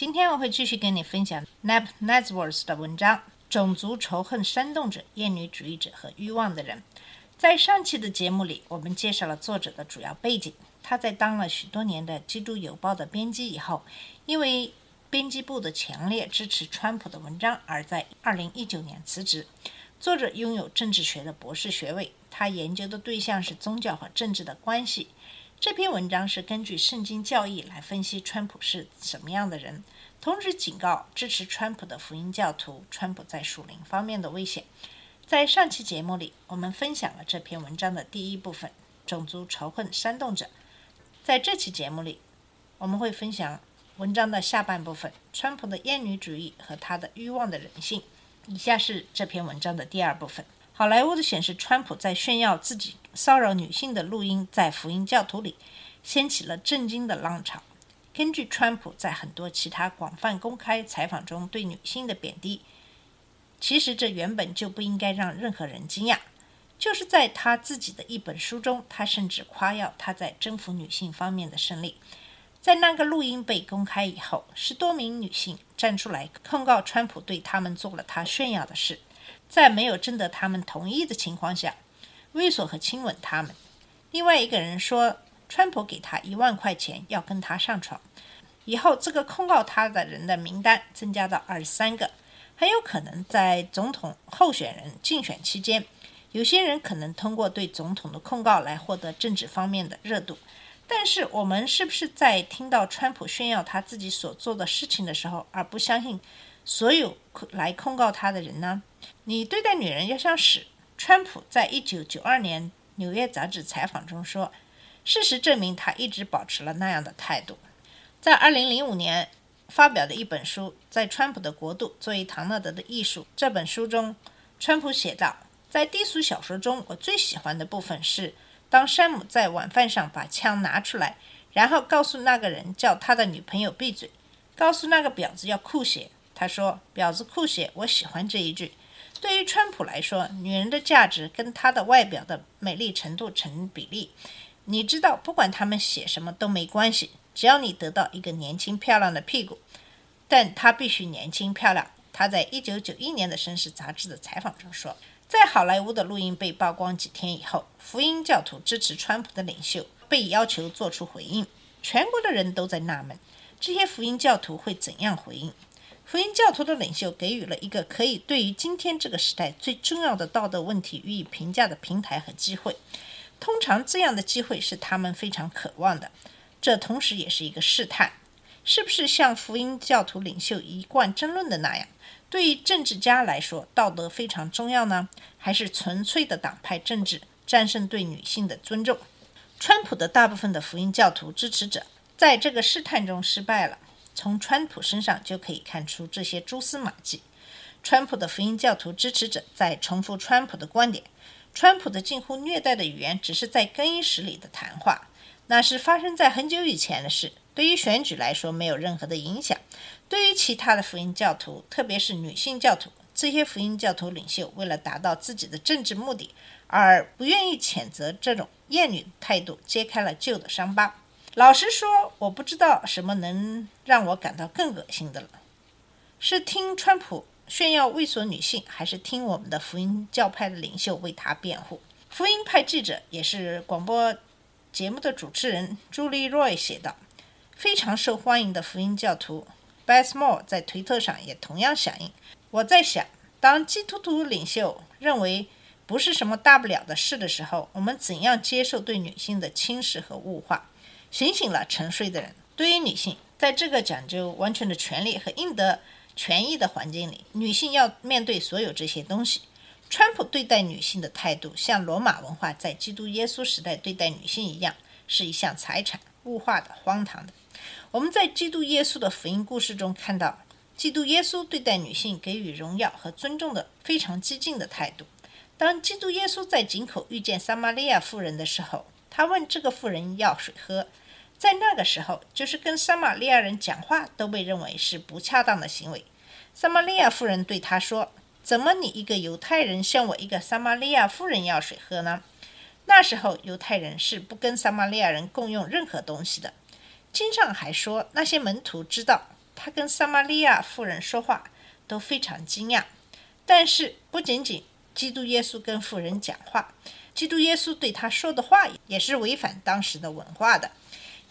今天我会继续跟你分享 Nap Newsworth 的文章《种族仇恨煽动者、厌女主义者和欲望的人》。在上期的节目里，我们介绍了作者的主要背景。他在当了许多年的《基督邮报》的编辑以后，因为编辑部的强烈支持川普的文章，而在2019年辞职。作者拥有政治学的博士学位，他研究的对象是宗教和政治的关系。这篇文章是根据圣经教义来分析川普是什么样的人，同时警告支持川普的福音教徒川普在属灵方面的危险。在上期节目里，我们分享了这篇文章的第一部分——种族仇恨煽动者。在这期节目里，我们会分享文章的下半部分：川普的厌女主义和他的欲望的人性。以下是这篇文章的第二部分。好莱坞的显示，川普在炫耀自己骚扰女性的录音，在福音教徒里掀起了震惊的浪潮。根据川普在很多其他广泛公开采访中对女性的贬低，其实这原本就不应该让任何人惊讶。就是在他自己的一本书中，他甚至夸耀他在征服女性方面的胜利。在那个录音被公开以后，十多名女性站出来控告川普对他们做了他炫耀的事，在没有征得他们同意的情况下，猥琐和亲吻他们。另外一个人说，川普给他一万块钱要跟他上床。以后，这个控告他的人的名单增加到二十三个，很有可能在总统候选人竞选期间，有些人可能通过对总统的控告来获得政治方面的热度。但是，我们是不是在听到川普炫耀他自己所做的事情的时候，而不相信所有来控告他的人呢？你对待女人要像屎。川普在一九九二年《纽约杂志》采访中说：“事实证明，他一直保持了那样的态度。”在二零零五年发表的一本书《在川普的国度作为唐纳德的艺术》这本书中，川普写道：“在低俗小说中，我最喜欢的部分是。”当山姆在晚饭上把枪拿出来，然后告诉那个人叫他的女朋友闭嘴，告诉那个婊子要酷血。他说：“婊子酷血，我喜欢这一句。”对于川普来说，女人的价值跟她的外表的美丽程度成比例。你知道，不管他们写什么都没关系，只要你得到一个年轻漂亮的屁股。但她必须年轻漂亮。他在一九九一年的《绅士》杂志的采访中说。在好莱坞的录音被曝光几天以后，福音教徒支持川普的领袖被要求做出回应。全国的人都在纳闷，这些福音教徒会怎样回应？福音教徒的领袖给予了一个可以对于今天这个时代最重要的道德问题予以评价的平台和机会。通常这样的机会是他们非常渴望的，这同时也是一个试探：是不是像福音教徒领袖一贯争论的那样？对于政治家来说，道德非常重要呢，还是纯粹的党派政治战胜对女性的尊重？川普的大部分的福音教徒支持者在这个试探中失败了。从川普身上就可以看出这些蛛丝马迹。川普的福音教徒支持者在重复川普的观点：川普的近乎虐待的语言只是在更衣室里的谈话，那是发生在很久以前的事，对于选举来说没有任何的影响。对于其他的福音教徒，特别是女性教徒，这些福音教徒领袖为了达到自己的政治目的，而不愿意谴责这种厌女态度，揭开了旧的伤疤。老实说，我不知道什么能让我感到更恶心的了：是听川普炫耀猥琐女性，还是听我们的福音教派的领袖为他辩护？福音派记者也是广播节目的主持人朱莉·罗伊写道：“非常受欢迎的福音教徒。” Beth Moore 在推特上也同样响应。我在想，当基督徒领袖认为不是什么大不了的事的时候，我们怎样接受对女性的轻视和物化？醒醒了，沉睡的人！对于女性，在这个讲究完全的权利和应得权益的环境里，女性要面对所有这些东西。川普对待女性的态度，像罗马文化在基督耶稣时代对待女性一样，是一项财产，物化的、荒唐的。我们在基督耶稣的福音故事中看到，基督耶稣对待女性给予荣耀和尊重的非常激进的态度。当基督耶稣在井口遇见撒玛利亚妇人的时候，他问这个妇人要水喝。在那个时候，就是跟撒玛利亚人讲话都被认为是不恰当的行为。撒玛利亚妇人对他说：“怎么你一个犹太人向我一个撒玛利亚妇人要水喝呢？”那时候犹太人是不跟撒玛利亚人共用任何东西的。经上还说，那些门徒知道他跟撒玛利亚妇人说话，都非常惊讶。但是不仅仅基督耶稣跟妇人讲话，基督耶稣对他说的话也是违反当时的文化的。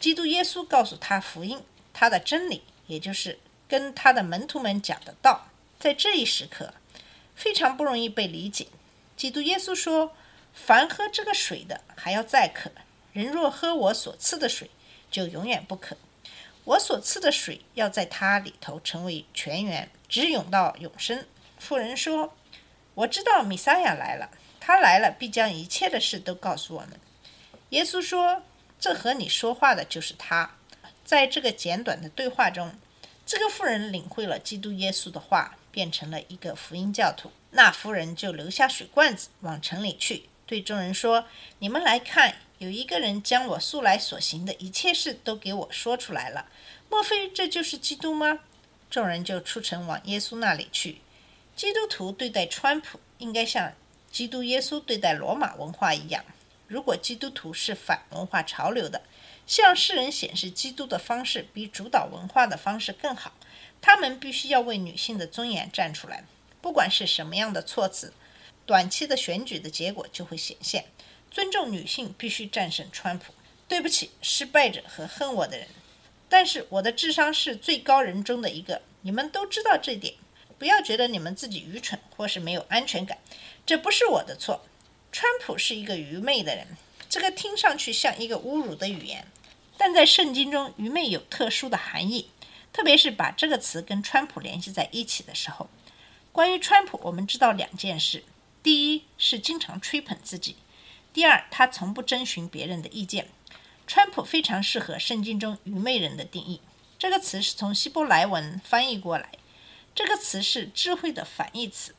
基督耶稣告诉他福音，他的真理，也就是跟他的门徒们讲的道，在这一时刻非常不容易被理解。基督耶稣说。凡喝这个水的，还要再渴；人若喝我所赐的水，就永远不渴。我所赐的水要在它里头成为泉源，直涌到永生。妇人说：“我知道米撒亚来了，他来了必将一切的事都告诉我们。”耶稣说：“这和你说话的就是他。”在这个简短的对话中，这个妇人领会了基督耶稣的话，变成了一个福音教徒。那妇人就留下水罐子，往城里去。对众人说：“你们来看，有一个人将我素来所行的一切事都给我说出来了。莫非这就是基督吗？”众人就出城往耶稣那里去。基督徒对待川普，应该像基督耶稣对待罗马文化一样。如果基督徒是反文化潮流的，向世人显示基督的方式比主导文化的方式更好，他们必须要为女性的尊严站出来，不管是什么样的措辞。短期的选举的结果就会显现。尊重女性必须战胜川普。对不起，失败者和恨我的人。但是我的智商是最高人中的一个，你们都知道这点。不要觉得你们自己愚蠢或是没有安全感，这不是我的错。川普是一个愚昧的人，这个听上去像一个侮辱的语言，但在圣经中，愚昧有特殊的含义，特别是把这个词跟川普联系在一起的时候。关于川普，我们知道两件事。第一是经常吹捧自己，第二他从不征询别人的意见。川普非常适合圣经中愚昧人的定义。这个词是从希伯来文翻译过来，这个词是智慧的反义词。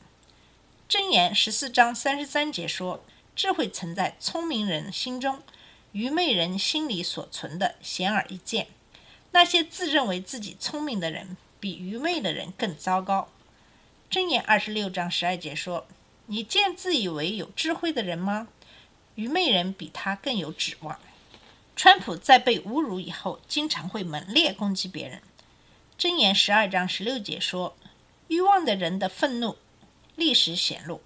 箴言十四章三十三节说：“智慧存在聪明人心中，愚昧人心里所存的显而易见。那些自认为自己聪明的人，比愚昧的人更糟糕。”箴言二十六章十二节说。你见自以为有智慧的人吗？愚昧人比他更有指望。川普在被侮辱以后，经常会猛烈攻击别人。箴言十二章十六节说：“欲望的人的愤怒历史显露，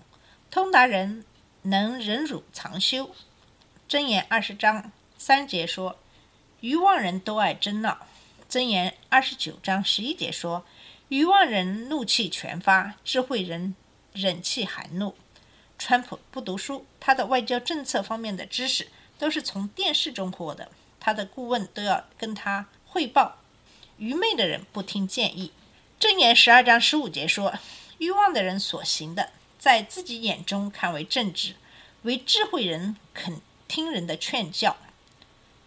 通达人能忍辱藏羞。”箴言二十章三节说：“愚妄人都爱争闹。”箴言二十九章十一节说：“愚妄人怒气全发，智慧人。”忍气含怒，川普不读书，他的外交政策方面的知识都是从电视中获得，他的顾问都要跟他汇报。愚昧的人不听建议。正言十二章十五节说：“欲望的人所行的，在自己眼中看为正直，为智慧人肯听人的劝教。”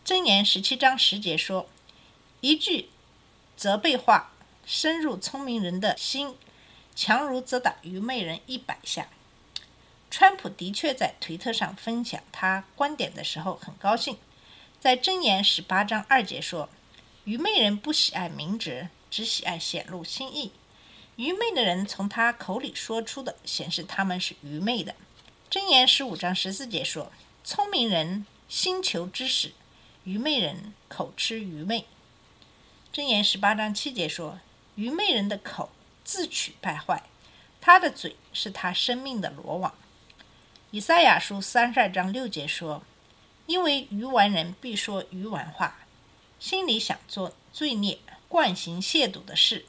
真言十七章十节说：“一句责备话，深入聪明人的心。”强如则打愚昧人一百下。川普的确在推特上分享他观点的时候很高兴。在箴言十八章二节说：“愚昧人不喜爱明哲，只喜爱显露心意。愚昧的人从他口里说出的，显示他们是愚昧的。”箴言十五章十四节说：“聪明人心求知识，愚昧人口吃愚昧。”箴言十八章七节说：“愚昧人的口。”自取败坏，他的嘴是他生命的罗网。以赛亚书三十二章六节说：“因为愚顽人必说愚顽话，心里想做罪孽、惯行亵渎的事，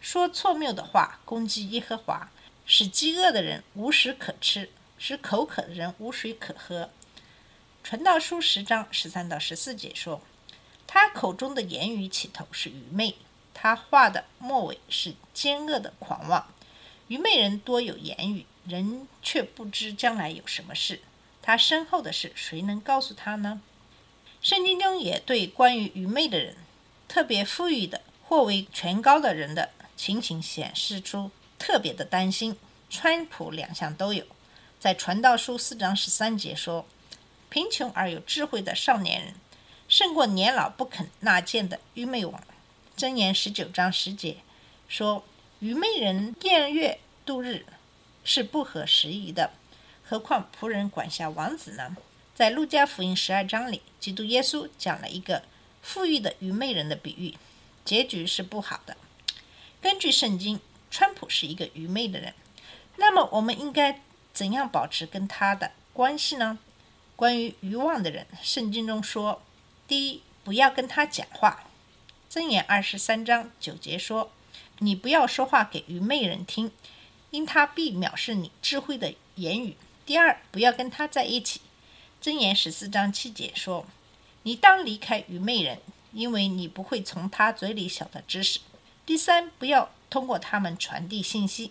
说错谬的话，攻击耶和华，使饥饿的人无食可吃，使口渴的人无水可喝。”传道书十章十三到十四节说：“他口中的言语起头是愚昧。”他话的末尾是奸恶的狂妄，愚昧人多有言语，人却不知将来有什么事。他身后的事，谁能告诉他呢？圣经中也对关于愚昧的人，特别富裕的或为权高的人的情形显示出特别的担心。川普两项都有。在传道书四章十三节说：“贫穷而有智慧的少年人，胜过年老不肯纳谏的愚昧王。”箴言十九章十节说：“愚昧人宴乐度日，是不合时宜的。何况仆人管辖王子呢？”在路加福音十二章里，基督耶稣讲了一个富裕的愚昧人的比喻，结局是不好的。根据圣经，川普是一个愚昧的人。那么，我们应该怎样保持跟他的关系呢？关于愚妄的人，圣经中说：第一，不要跟他讲话。箴言二十三章九节说：“你不要说话给愚昧人听，因他必藐视你智慧的言语。”第二，不要跟他在一起。箴言十四章七节说：“你当离开愚昧人，因为你不会从他嘴里晓得知识。”第三，不要通过他们传递信息。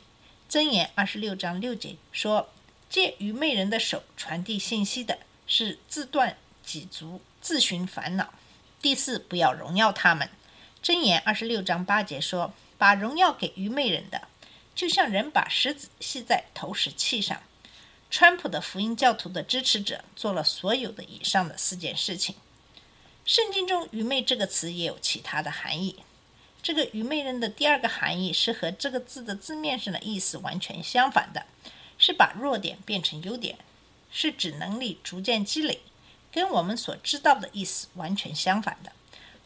箴言二十六章六节说：“借愚昧人的手传递信息的，是自断己足，自寻烦恼。”第四，不要荣耀他们。箴言二十六章八节说：“把荣耀给愚昧人的，就像人把石子系在投石器上。”川普的福音教徒的支持者做了所有的以上的四件事情。圣经中“愚昧”这个词也有其他的含义。这个愚昧人的第二个含义是和这个字的字面上的意思完全相反的，是把弱点变成优点，是指能力逐渐积累，跟我们所知道的意思完全相反的。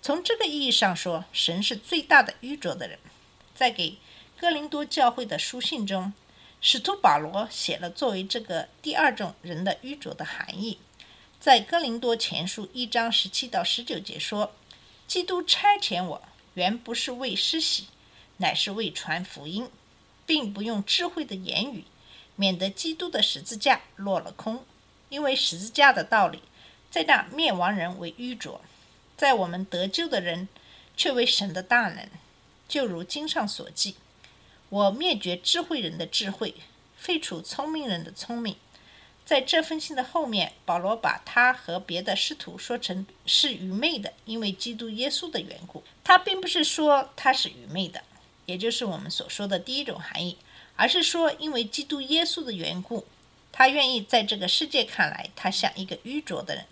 从这个意义上说，神是最大的愚拙的人。在给哥林多教会的书信中。使徒保罗写了作为这个第二种人的愚拙的含义，在哥林多前书一章十七到十九节说：“基督差遣我，原不是为施洗，乃是为传福音，并不用智慧的言语，免得基督的十字架落了空。因为十字架的道理，在那灭亡人为愚拙，在我们得救的人却为神的大能。就如经上所记。”我灭绝智慧人的智慧，废除聪明人的聪明。在这封信的后面，保罗把他和别的师徒说成是愚昧的，因为基督耶稣的缘故。他并不是说他是愚昧的，也就是我们所说的第一种含义，而是说因为基督耶稣的缘故，他愿意在这个世界看来，他像一个愚拙的人。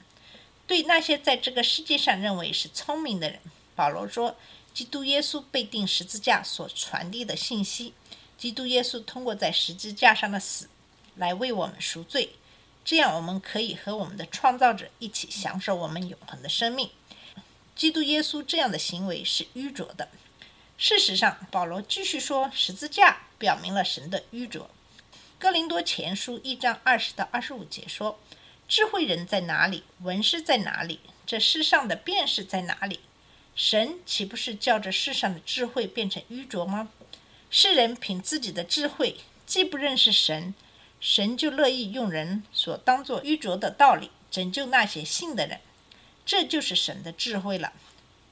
对那些在这个世界上认为是聪明的人，保罗说。基督耶稣被钉十字架所传递的信息，基督耶稣通过在十字架上的死来为我们赎罪，这样我们可以和我们的创造者一起享受我们永恒的生命。基督耶稣这样的行为是愚拙的。事实上，保罗继续说，十字架表明了神的愚拙。哥林多前书一章二十到二十五节说：“智慧人在哪里？文士在哪里？这世上的辨识在哪里？”神岂不是叫这世上的智慧变成愚拙吗？世人凭自己的智慧，既不认识神，神就乐意用人所当作愚拙的道理拯救那些信的人。这就是神的智慧了。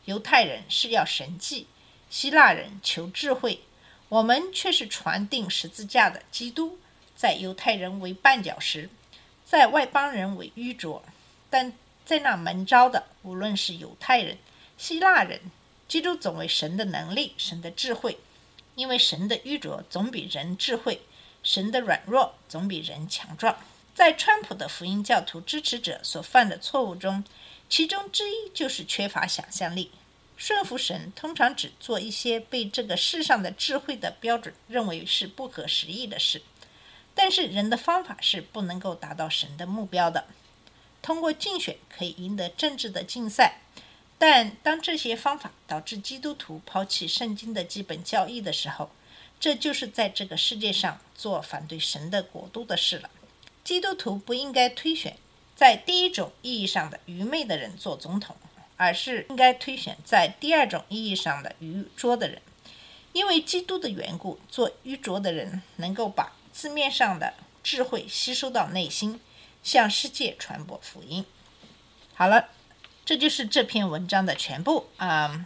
犹太人是要神迹，希腊人求智慧，我们却是传定十字架的基督。在犹太人为绊脚石，在外邦人为愚拙，但在那门招的，无论是犹太人。希腊人，基督总为神的能力，神的智慧，因为神的愚拙总比人智慧，神的软弱总比人强壮。在川普的福音教徒支持者所犯的错误中，其中之一就是缺乏想象力。顺服神通常只做一些被这个世上的智慧的标准认为是不可思议的事，但是人的方法是不能够达到神的目标的。通过竞选可以赢得政治的竞赛。但当这些方法导致基督徒抛弃圣经的基本教义的时候，这就是在这个世界上做反对神的国度的事了。基督徒不应该推选在第一种意义上的愚昧的人做总统，而是应该推选在第二种意义上的愚拙的人。因为基督的缘故，做愚拙的人能够把字面上的智慧吸收到内心，向世界传播福音。好了。这就是这篇文章的全部啊！